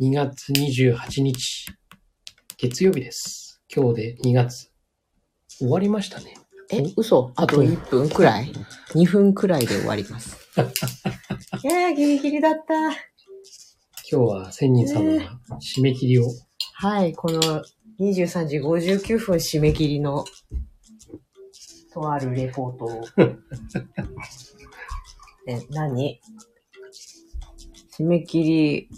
2月28日、月曜日です。今日で2月。終わりましたね。え、嘘あと1分くらい ?2 分くらいで終わります。いやー、ギリギリだった。今日は千人さんが締め切りを、はい、この23時59分締め切りの、とあるレポートを。え、何？締め切り、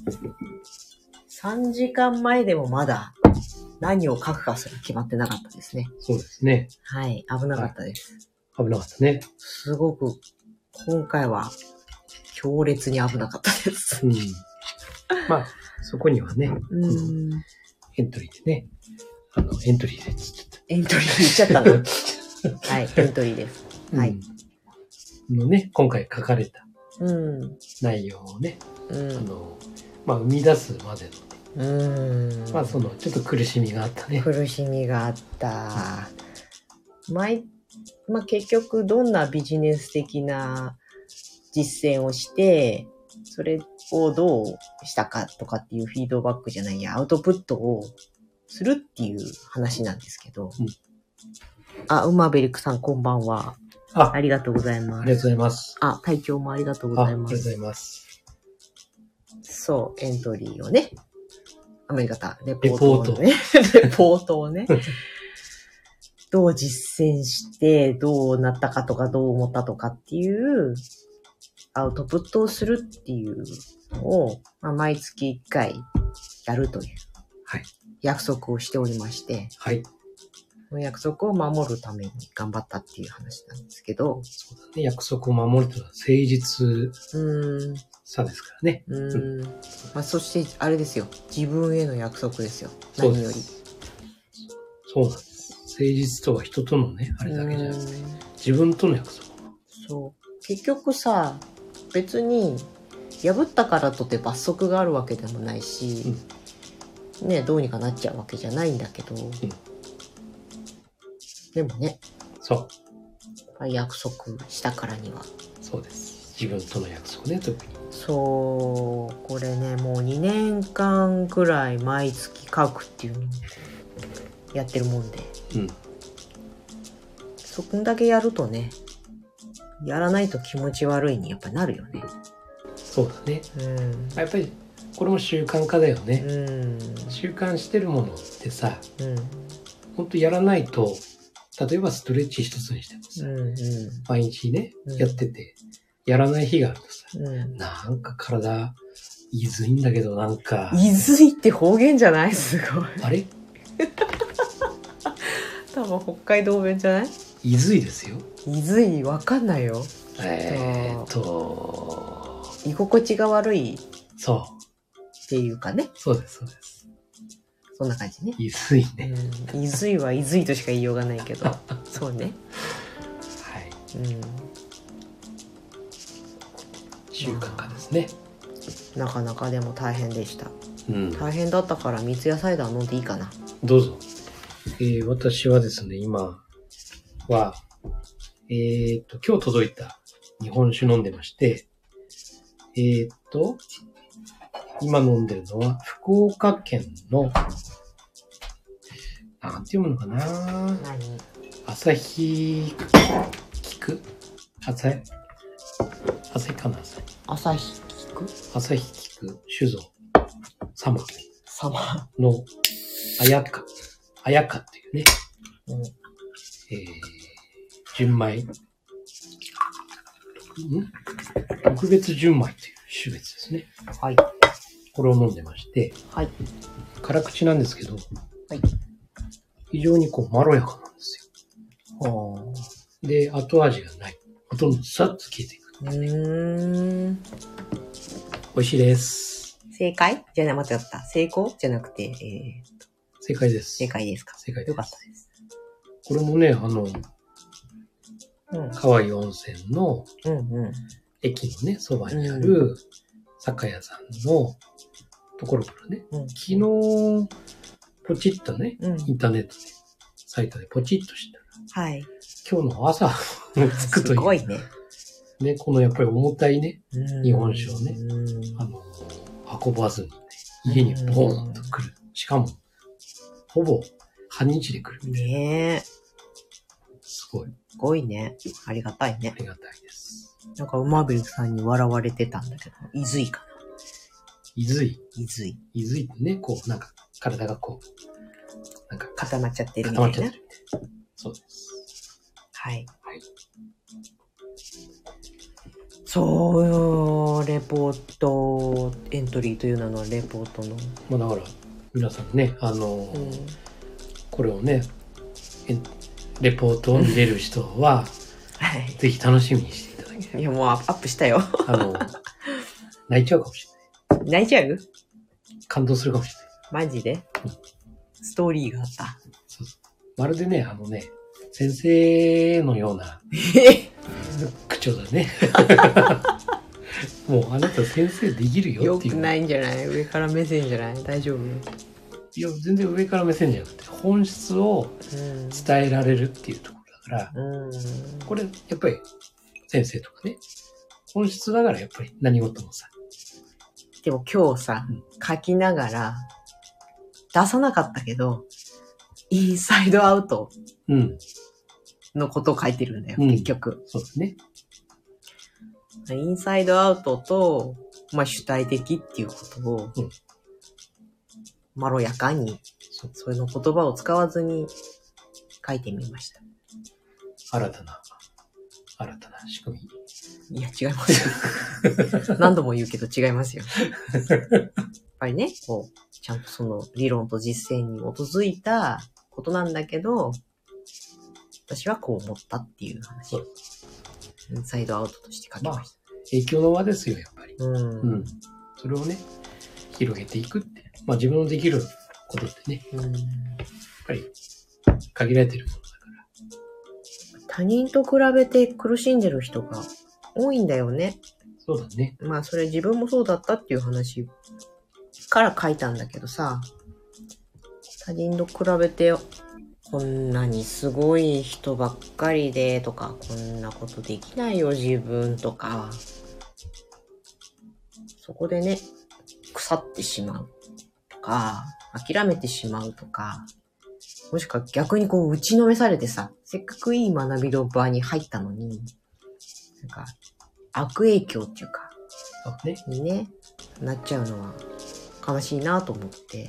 3時間前でもまだ何を書くかすら決まってなかったですね。そうですね。はい、危なかったです。危なかったね。すごく、今回は強烈に危なかったです。うん。まあ、そこにはね、うん。エントリーでね、あの、エントリーでつっちゃっエントリー言っちゃったの？はい、エントリーです。た。はいうん。のね、今回書かれたうん。内容をね、うあん。の、まあ、生み出すまでの、うん。まあ、その、ちょっと苦しみがあったね。苦しみがあった。毎、まあ、結局どんなビジネス的な実践をして、それをどうしたかとかっていうフィードバックじゃないや、アウトプットをするっていう話なんですけど。うんあ、ウマベリックさんこんばんは。あありがとうございます。ありがとうございます。あ、体調もありがとうごあ、あざいます。りがとうございます。そう、エントリーをね。アメリカタ、レポートトをね。レポートをね。どう実践して、どうなったかとか、どう思ったとかっていう、アウトプットをするっていうのを、まあ、毎月1回やるというはい。約束をしておりまして、はい。その約束を守るために頑張ったっていう話なんですけど、そうだね。約束を守るというのは誠実うーん、さですからね。うーん。まあ、そして、あれですよ。自分への約束ですよ。何より。す。そうなんです。誠実とは人とのね、あれだけじゃなくて、自分との約束。そう。結局さ、別に、破ったからとて罰則があるわけでもないし、ね、どうにかなっちゃうわけじゃないんだけど、でもね、そう。約束したからには。そうです。自分との約束ね、特に。そう、これね、もう2年間くらい毎月書くっていうのをやってるもんで、うん。そこんだけやるとね、やらないと気持ち悪いにやっぱなるよね。そうだね。うん。やっぱり、これも習慣化だよね。うん。習慣してるものってさ、うん。ほんとやらないと、例えばストレッチ一つにしてもさ、うん。うん。毎日ね、うんやってて、やらない日があるとさ、うん。なんか体、いずいんだけど、なんか、いずいって方言じゃない？すごい。あれ？多分北海道弁じゃない？いずいですよ。いずい？わかんないよ。えーっと、居心地が悪いそう。っていうかね。そうです、そうです。そんな感じね。いずいね。うん。いずいはいずいとしか言いようがないけど。そうね。はい。うん。習慣化ですね。なかなかでも大変でした。うん。大変だったから三ツ矢サイダー飲んでいいかな。どうぞ。えー私はですね、今は、えーっと、今日届いた日本酒飲んでまして、えーっと、今飲んでるのは、福岡県の、なんて読むのかな何？朝日菊？朝日？朝日かな朝日朝日聞く？朝日菊酒造様様。のあやか、あやかっていうね、うん。えー、純米、ん？特別純米っていう種別ですね。はい。これを飲んでまして、はい。辛口なんですけど、はい。非常にこうまろやかなんですほよ。で、後味がない。ほとんどさっと消えていく。う。ん。美味しいです。正解？じゃな、間違った。成功？じゃなくて、えー、正解です。正解ですか？正解ですよかったです。これもね、あの、うん。河合温泉のうんうん。駅のね、そばにある酒屋さんのところからね、うん。昨日、ポチッとね、うん。インターネットで、サイトでポチッとしたら、はい。今日の朝着くという、すごいね。ね、このやっぱり重たいね、うん日本酒をねうんあの、運ばずにね、家にボーンと来る。しかも、ほぼ半日で来る。ねえ。すごい。すごいね。ありがたいあね。りがたいです。なんか、馬ビルさんに笑われてたんだけど、いずいかな。いずい。いずい。いずいってね、こう、なんか、体がこう、なんか固まっちゃってるみ固たいな。まっちゃってるみたいな。そうです。はい。はい。そうよ、レポート、エントリーという名のレポートの。まあだから、皆さんね、あの、うん。これをね、えレポートを見れる人は、はぜひ楽しみにしていただけい。れいや、もうアップしたよ。ば。あの、泣いちゃうかもしれない。泣いちゃう？感動するかもしれない。マジで？ストーリーがあった。そうそうまるでね、あのね、先生のような口 調だね。もうあなた先生できるよよっていう。くないんじゃない？上から目線じゃない？大丈夫？いや、全然上から目線じゃなくて、本質をうん。伝えられるっていうところだから、うん。これ、やっぱり先生とかね、本質だからやっぱり何事もさ、でも今日さうん、書きながら、出さなかったけど、インサイドアウトうん、のことを書いてるんだよ、うん結局。そうですね。インサイドアウトと、まあ、主体的っていうことをうん、まろやかに、それの言葉を使わずに書いてみました。新たな、新たな仕組み。いや、違いますよ。何度も言うけど違いますよ。やっぱりね、こう、ちゃんとその理論と実践に基づいたことなんだけど、私はこう思ったっていう話をそう、インサイドアウトとして書きまし影響の輪ですよ、やっぱり。た。うん。うん。それをね、広げていくって。まあ自分のできることってね、うんやっぱり限られてるものだから。他人と比べて苦しんでる人が多いんだよね。そうだね。まあそれ自分もそうだったっていう話から書いたんだけどさ、他人と比べてこんなにすごい人ばっかりでとか、こんなことできないよ自分とか、そこでね、腐ってしまうとか、諦めてしまうとか、もしくは逆にこう打ちのめされてさ、せっかくいい学びの場に入ったのに、なんか悪影響っていうか、ね。にね、なっちゃうのは悲しいなと思って。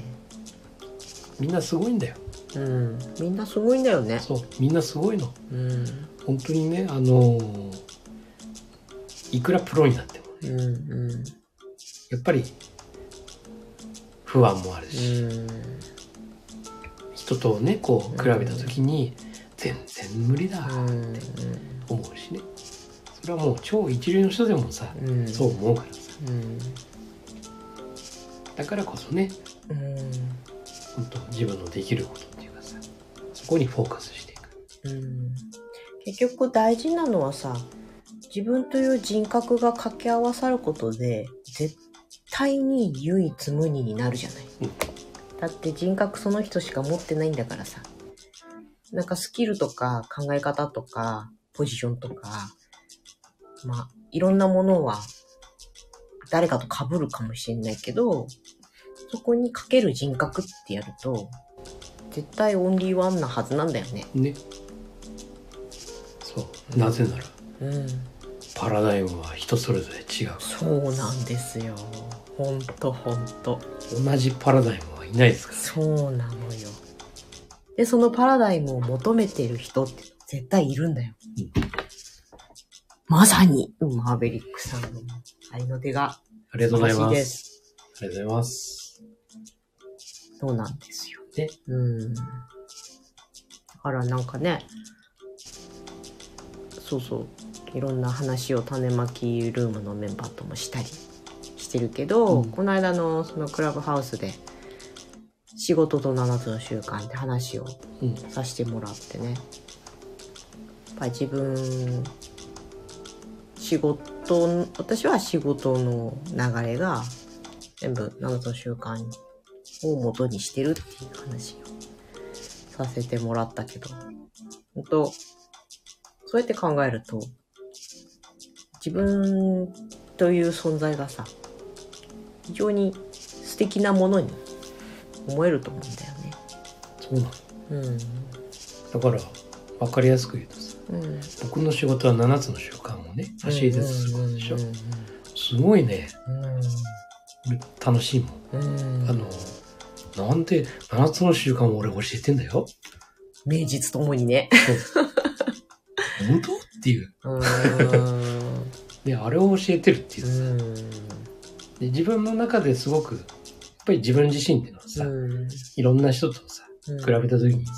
みんなすごいんだよ。うん。みんなすごいんだよね。そう。みんなすごいの。うん。本当にね、あのーいくらプロになってもね、うん。うん。やっぱり不安もあるうし、ん。人とね、こう比べた時に全然無理だうん。思うしね。それはもう超一流の人でもさ、うん。そう思うからさ。うん。だからこそね、うん。本当自分のできることこにフォーカスしていく。うん。結局大事なのはさ、自分という人格が掛け合わさることで、絶対に唯一無二になるじゃない。うんだって人格その人しか持ってないんだからさ。なんかスキルとか考え方とかポジションとか、まあ、いろんなものは誰かと被るかもしれないけど、そこにかける人格ってやると、絶対オンリーワンなはずなんだよね。ね。そう。なぜなら、うん。パラダイムは人それぞれ違うかそうなんですよ。ほんとほんと。ら。同じパラダイムはいないですから。そうなのよ。で、そのパラダイムを求めてる人って絶対いるんだよ。うんまさに、マーベリックさんの愛の手がありがとうございま。欲しいですす。ありがとうございます。そうなんですよ。ね。うん。だからなんかね、そうそう、いろんな話を種まきルームのメンバーともしたりしてるけど、うんこの間のそのクラブハウスで、仕事と7つの習慣って話をうん。させてもらってね。やっぱり自分、仕事、私は仕事の流れが全部7つの習慣を元にしてるっていう話をさせてもらったけど、本当そうやって考えると、自分という存在がさ非常に素敵なものに思えると思うんだよね。そうなの。うんだから、わかりやすく言うとさ、うん、僕の仕事は7つの習慣をね、教えてすることでしょ。すごいね、楽しいもん。うんうんあの、なんで7つの習慣を俺教えてんだよ。名実ともにね。本当？っていう。うん。で、あれを教えてるっていうさ、うん。で自分の中ですごく、やっぱり自分自身っていうのはさ、うん。いろんな人とさ、うん。比べた時にさ、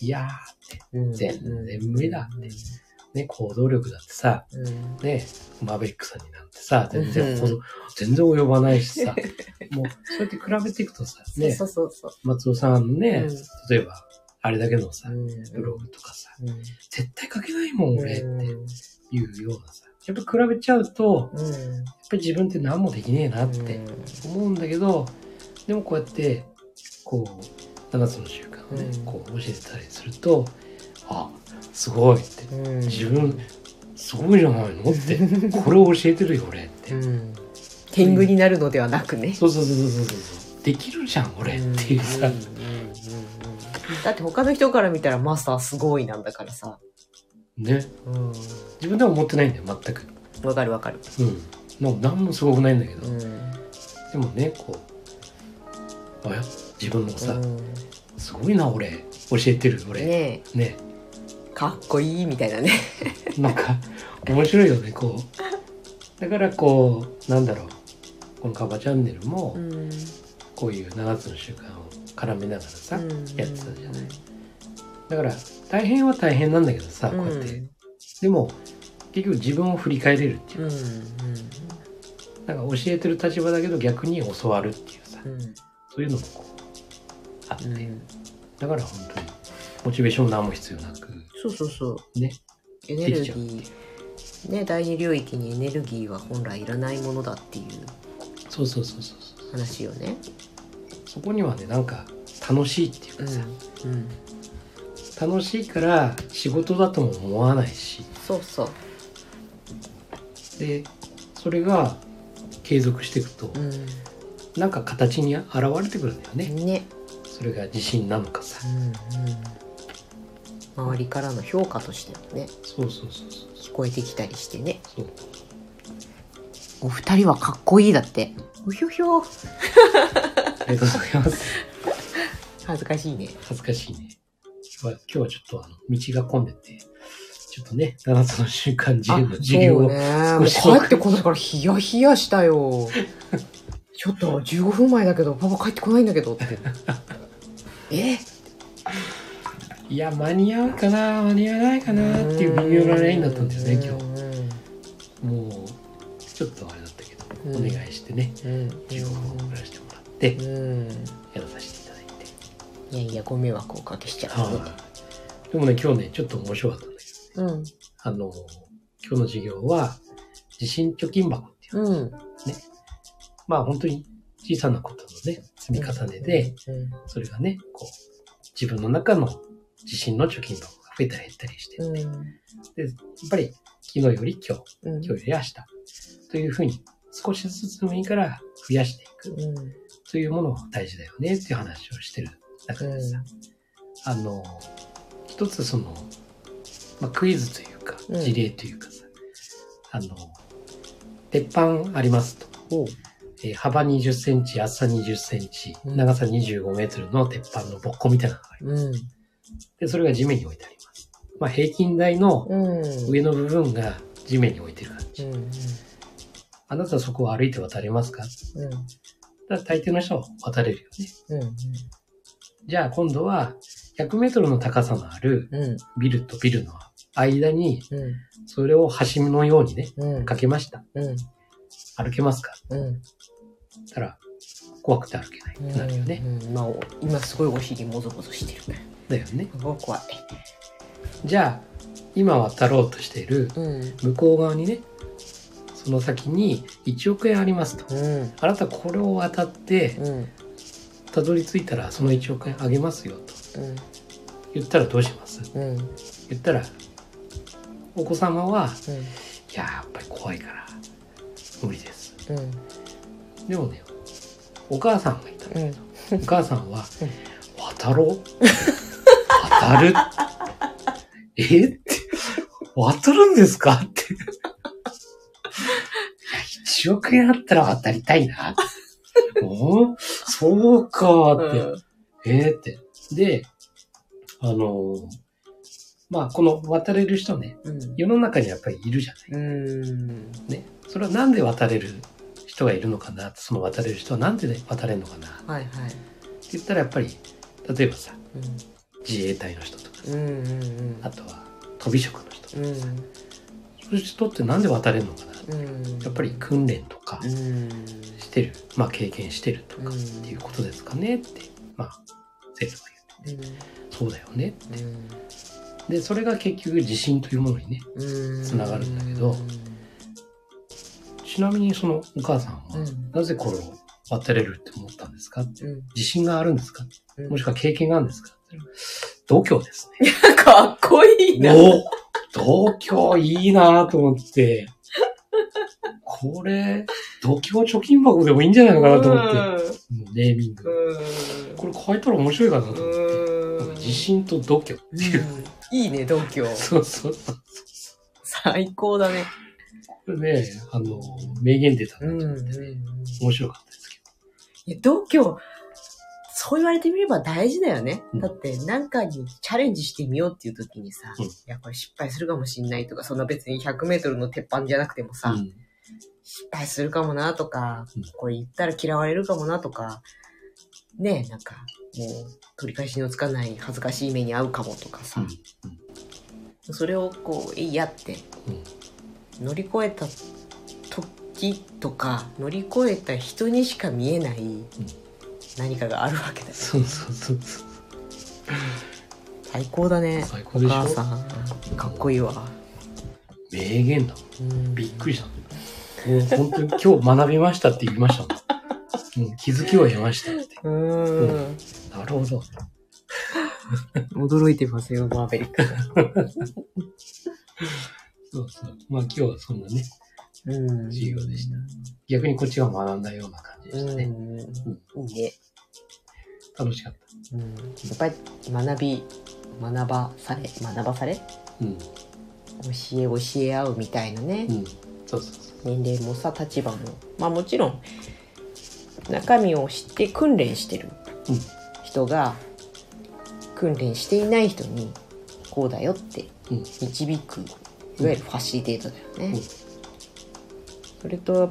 いやーって、うん。全然無理だってね、行動力だってさ、うん。ね、マーベリックさんになってさ、全然うん。全然及ばないしさ、もう、そうやって比べていくとさ、ね、そうそうそう松尾さんのね、うん。例えば、あれだけのさ、うん。ブログとかさ、うん。絶対書けないもん、俺ってうん。いうようなさ、やっぱ比べちゃうと、うんやっぱり自分って何もできねえなって思うんだけど、でもこうやって、こう、7つの習慣をね、うん。こう教えてたりすると、あ、すごいって、うん自分、すごいじゃないのって、これを教えてるよ、俺って。うん天狗になるのではなくね。そうそうそうそうそうそう。できるじゃん、俺っていうさ。だって他の人から見たらマスターすごいなんだからさ。ね。うん自分では思ってないんだよ、全く。わかるわかる。うん。なんか何もすごくないんだけど。うんでもね、こう、あや、自分のさ、うんすごいな、俺。教えてる、俺。ねねえかっこいいみたいなね。なんか、面白いよね、こう。だから、こう、なんだろう。このカバチャンネルも、んこういう7つの習慣を絡めながらさ、うんやってたじゃない。だから、大変は大変なんだけどさ、こうやって。でも、結局自分を振り返れるっていううんかさ、なんか教えてる立場だけど逆に教わるっていうさ、うんそういうのもこう、あって、うんだから本当に、モチベーション何も必要なく、そうそうそう。ね、エネルギー。ね、第二領域にエネルギーは本来いらないものだっていうそうそうそうそうそう。話よね。そこにはね、なんか楽しいっていうかさ、うん。楽しいから仕事だとも思わないし、そうそう。で、それが継続していくと、うなんか形に現れてくるんだよね。ん。ね。それが自信なのかさ。うんうん。周りからの評価としてもね、そうそうそうそう。聞こえてきたりしてね。そうお二人はかっこいいだって。うひょひょ。ありがとうございます。恥ずかしいね。恥ずかしいね。今日は、今日はちょっとあの、道が混んでて、ちょっとね、7つの習慣自由の授業を、少し帰ってこないからヒヤヒヤしたよ。ちょっと15分前だけど、パパ帰ってこないんだけどって。え？いや、間に合うかな、間に合わないかなっていう微妙なラインだったんだよね、今日。もう、ちょっとあれだったけど、うんお願いしてね、日。うん。15分送らせてもらって、うん。やらさせていただいて。いやいや、ご迷惑をおかけしちゃう、はい。でもね、今日ね、ちょっと面白かったんだけど、うん。あの、今日の授業は、地震貯金箱っていう、うん。まあ本当に小さなことのね、積み重ねで、うん、それがね、こう、自分の中の自信の貯金箱が増えたり減ったりしてで、やっぱり昨日より今日、うん。今日より明日、というふうに少しずつでもいいから増やしていくうん。というものが大事だよねっていう話をしてる中でさ、あの、一つその、まあ、クイズというか、うん事例というかさ、あの、鉄板ありますと。えー幅20センチ、厚さ20センチ、うん長さ25メートルの鉄板のぼっこみたいなのがあります。うん。で、それが地面に置いてあります。まあ、平均台のうん。上の部分が地面に置いてる感じ。うん。あなたはそこを歩いて渡れますか？うん。だから大抵の人は渡れるよね。うん。じゃあ今度は100メートルの高さのあるうん。ビルとビルの間にうん。それを橋のようにね、うん。かけました。うん。歩けますか？うん。たら怖くて歩けないってなるよね。うん。まあ、今すごいお尻もぞもぞしてる。だよね。怖い。じゃあ今渡ろうとしているうん。向こう側にね、その先に1億円ありますと。うん。あなたこれを渡ってうん。たどり着いたらその1億円あげますよとうん。言ったらどうします？うん。言ったらお子様はうん。いいやーやっぱり怖いから無理ですうん。でもねお母さんがいたんだうん。けど、お母さんはうん「渡ろう渡る? 」え？って渡るんですか？って。いや、1億円あったら渡りたいな。おーそうかって。えーって。で、あのーまあ、この渡れる人ね、うん。世の中にやっぱりいるじゃない。うん。ね。それはなんで渡れる人がいるのかな？その渡れる人はなんで渡れるのかな？ってはいはい。言ったらやっぱり、例えばさ、う自衛隊の人とかさ、ん。うんうんあとは飛び職の人。うん。そういう人ってなんで渡れるのかなうん。やっぱり訓練とかうん。してる、まあ経験してるとかうんっていうことですかねって、まあ、生徒が言って、そうだよね。で、それが結局自信というものにね、うん。つながるんだけどちなみにそのお母さんは、うんなぜこれを渡れるって思ったんですか？ってうん。自信があるんですか？うん。もしくは経験があるんですか？度胸ですね。かっこいいな。お度胸いいなと思って、これ、度胸貯金箱でもいいんじゃないのかなと思って、もうネーミング。うん。これ変えたら面白いかなと思って、うん。自信と度胸っていう。うんいいね、度胸。そうそうそう。最高だね。これね、あの、名言出たなと思ってね、面白かったですけいや、度胸、そう言われてみれば大事だよね。うん。だって、何かにチャレンジしてみようっていう時にさ、うん。いや、これ失敗するかもしんないとか、そんな別に100メートルの鉄板じゃなくてもさ、ど。うん。失敗するかもなとかうん、これ言ったら嫌われるかもなとか、ねえ、なんか、もう、取り返しのつかない恥ずかしい目に遭うかもとかさ、それをこう、えいやって、乗り越えた時とか、乗り越えた人にしか見えない何かがあるわけだよ。そうそうそうそう。最高だね。お最高でしょ？母さん、かっこいいわ。名言だびっくりした。もう本当に今日学びましたって言いましたもん。もう気づきを得ましたって。うん。なるほど。驚いてますよ、マーベリック。そうそう。まあ今日はそんなね、うん。授業でした逆にこっちが学んだような感じでしたね。うん。いいね。楽しかっうん。やっぱり学び、学ばされ、学ばされ？た。うん。教え教え合うみたいなね、うん。そうそうそう。年齢もさ立場もまあもちろん中身を知って訓練してるうん人が訓練していない人にこうだよってうん導くいわゆるファシリテートだよね、うんそれと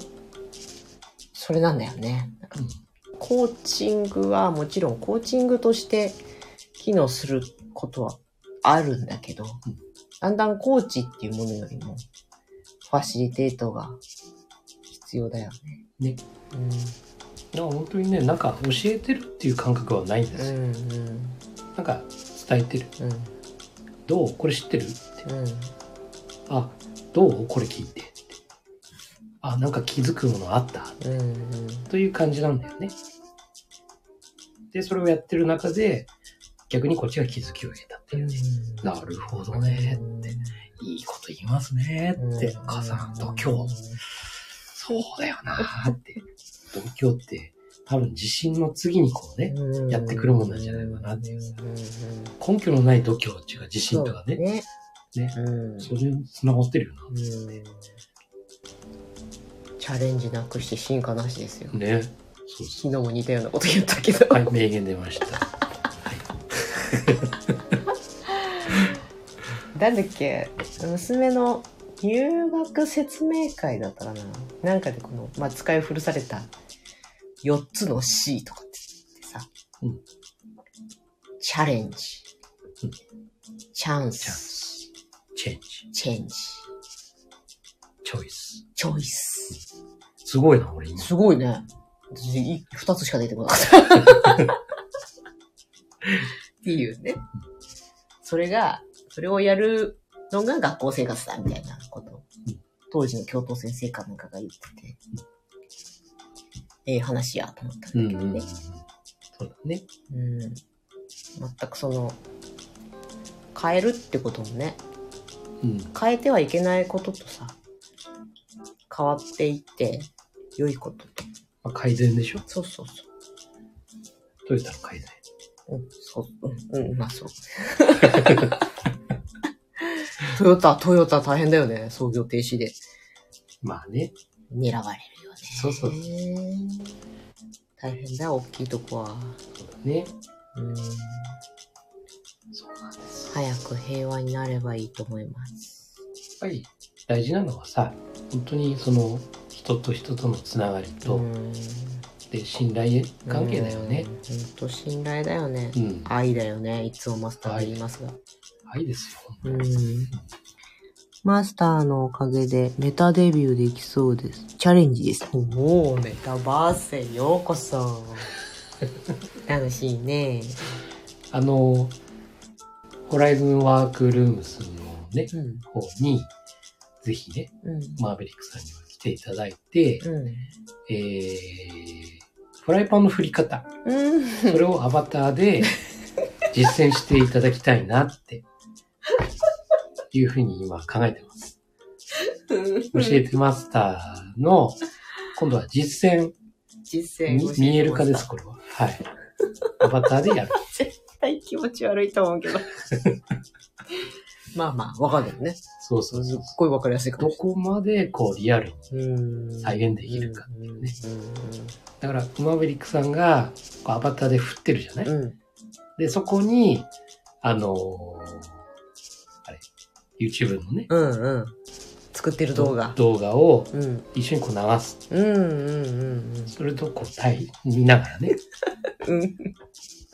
それなんだよねコーチングはもちろんコーチングとして機能することはあるんだけど、んだんだんコーチっていうものよりもファシリテートが必要だよね。ね。だから本当にね、なんか教えてるっていう感覚はないんですよ。うんなんか伝えてる。うんどうこれ知ってるって。うんあ、どうこれ聞いて。あ、なんか気づくものあった。うんうんという感じなんだよね。で、それをやってる中で、逆にこっちが気づきを得たっていうね。なるほどねって。いいこと言いますねって。お母さん、度胸。そうだよなーって。度胸って、多分自信の次にこうね、やってくるもんなんじゃないかなっていうさ根拠のない度胸っていうか自信とかね、ね。ねうんそれに繋がってるようんチャレンジなくして進化なしですよ。な。ね。そうそ昨日も似たようなこと言ったけど。う。はい、名言出ました。はい。なんだっけ？娘の入学説明会だったかな？なんかでこの、まあ、使い古された4つの C とかってさ、うんチャレンジ、うんチャンチャンス、チェンジ、チェンジ、チョイス。チョイス。すごいな、俺今。すごいね。私い2つしか出てこなかった。っていうね。それが、それをやるのが学校生活だみたいなこと当時の教頭先生かなんかが言ってて、ええ話やと思ったん。だけどね。そうだね。うん。全くその、変えるってこともね、うん。変えてはいけないこととさ、変わっていって、良いことと。まあ、改善でしょ？そうそうそトヨタの改善？う。うん、そう、うん、うん、まあそう。トヨタ、トヨタ大変だよね。創業停止で。まあね。狙われるよね。そうそう大変だよ、大きいとこは。そうだね。うん。そうなんです。早く平和になればいいと思います。やっぱり大事なのはさ、本当にその人と人とのつながりと、うんで信頼関係だよね。。うんほんと信頼だよね。うん。愛だよね。いつもマスターが言いますが。愛ですよ。うん。マスターのおかげでメタデビューできそうです。チャレンジです。おお、メタバースへようこそ。楽しいね。あの、ホライズンワークルームスのね、うん。方に、ぜひね、うん。マーベリックさんには来ていただいて、うん。えー、フライパンの振り方、うん。それをアバターで 実践していただきたいなって、いうふうに今考えてます。教えてマスターの、今度は実践、実践み見える化です、これは。はい。アバターでやる。絶対気持ち悪いと思うけど。まあまあ、わかんないね。そうそうすっ。ごいわかりやすいかどもしこまでこうリアルに。れない。うん再現できるかっていうねだから、マーベリックさんがこうアバターで振ってるじゃない、うん。うん。で、そこに、あのーあれ、YouTube のね、うんうん。作ってる動画。動画をうん。一緒にこう流す。うんうんうんそれとこう対、見ながらね、うん。うん。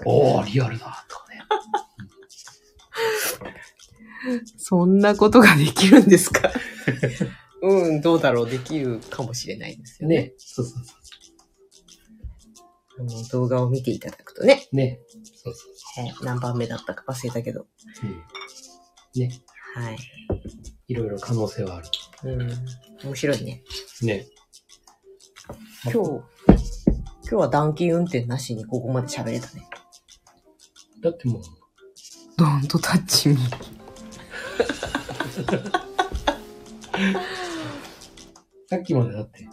おー、リアルだ、とかね。そんなことができるんですか？うん、どうだろう。できるかもしれないですよね。ね、そうそうそあの動画を見ていただくとね。う。ね、そうそうそはい何番目だったか忘れたけど。う。うん。ね、はい。いろいろ可能性はある。うん。面白いね。ね。今日、今日は暖気運転なしにここまで喋れたね。だってもう、ドンとタッチミー。さっきまでだって、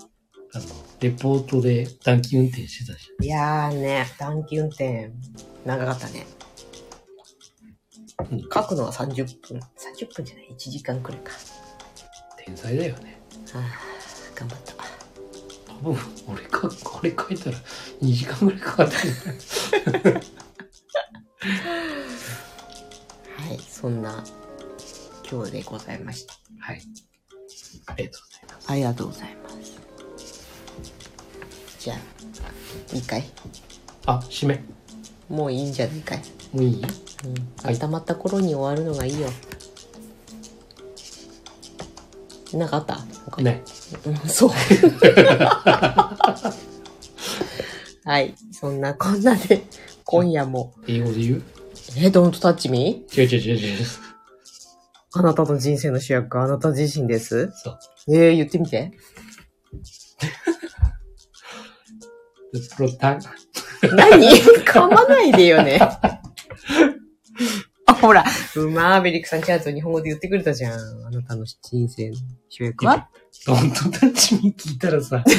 あの、レポートで短期運転してたじいやーね、暖気運転、長かったね。ゃん。うん。書くのは30分。30分じゃない ?1 時間くらいか。天才だよね。あー頑張った。多分、俺か、これ書いたら2時間ぐらいかかってる。はい、そんな今日でございました。はい。ありがとうございます。ありがとうございます。じゃあ、いいかいあ、締め。もういいんじゃないかいもういい？うん。はい温まった頃に終わるのがいいよ。なんかあった？他にね。うん、そう。はい。そんなこんなで、今夜も、英語で言う？え、don't touch me? 違う違う違う違う。あなたの人生の主役はあなた自身です。そう。えー、言ってみて。何？噛まないでよね。あ、ほら、マーベリックさんちゃんと日本語で言ってくれたじゃん。あなたの人生の主役は？Don't touch me 聞いたらさ、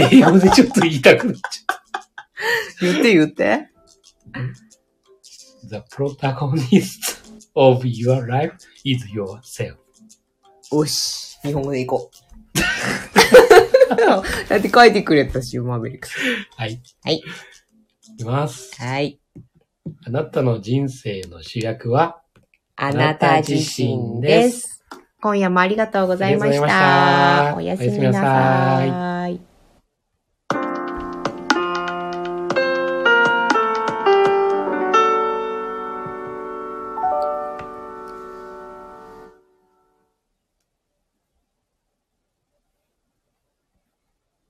え英語でちょっと言いたくなっちゃ言って言って。う。The protagonist of your life is yourself. おし、日本語でいこう。だって書いてくれたしよ、マーベリックさはい。はい。いきます。ん。はい。あなたの人生の主役は、あなた自身です。今夜もありがとうございました。ありがとうございましたおやすみなおやすみなささい。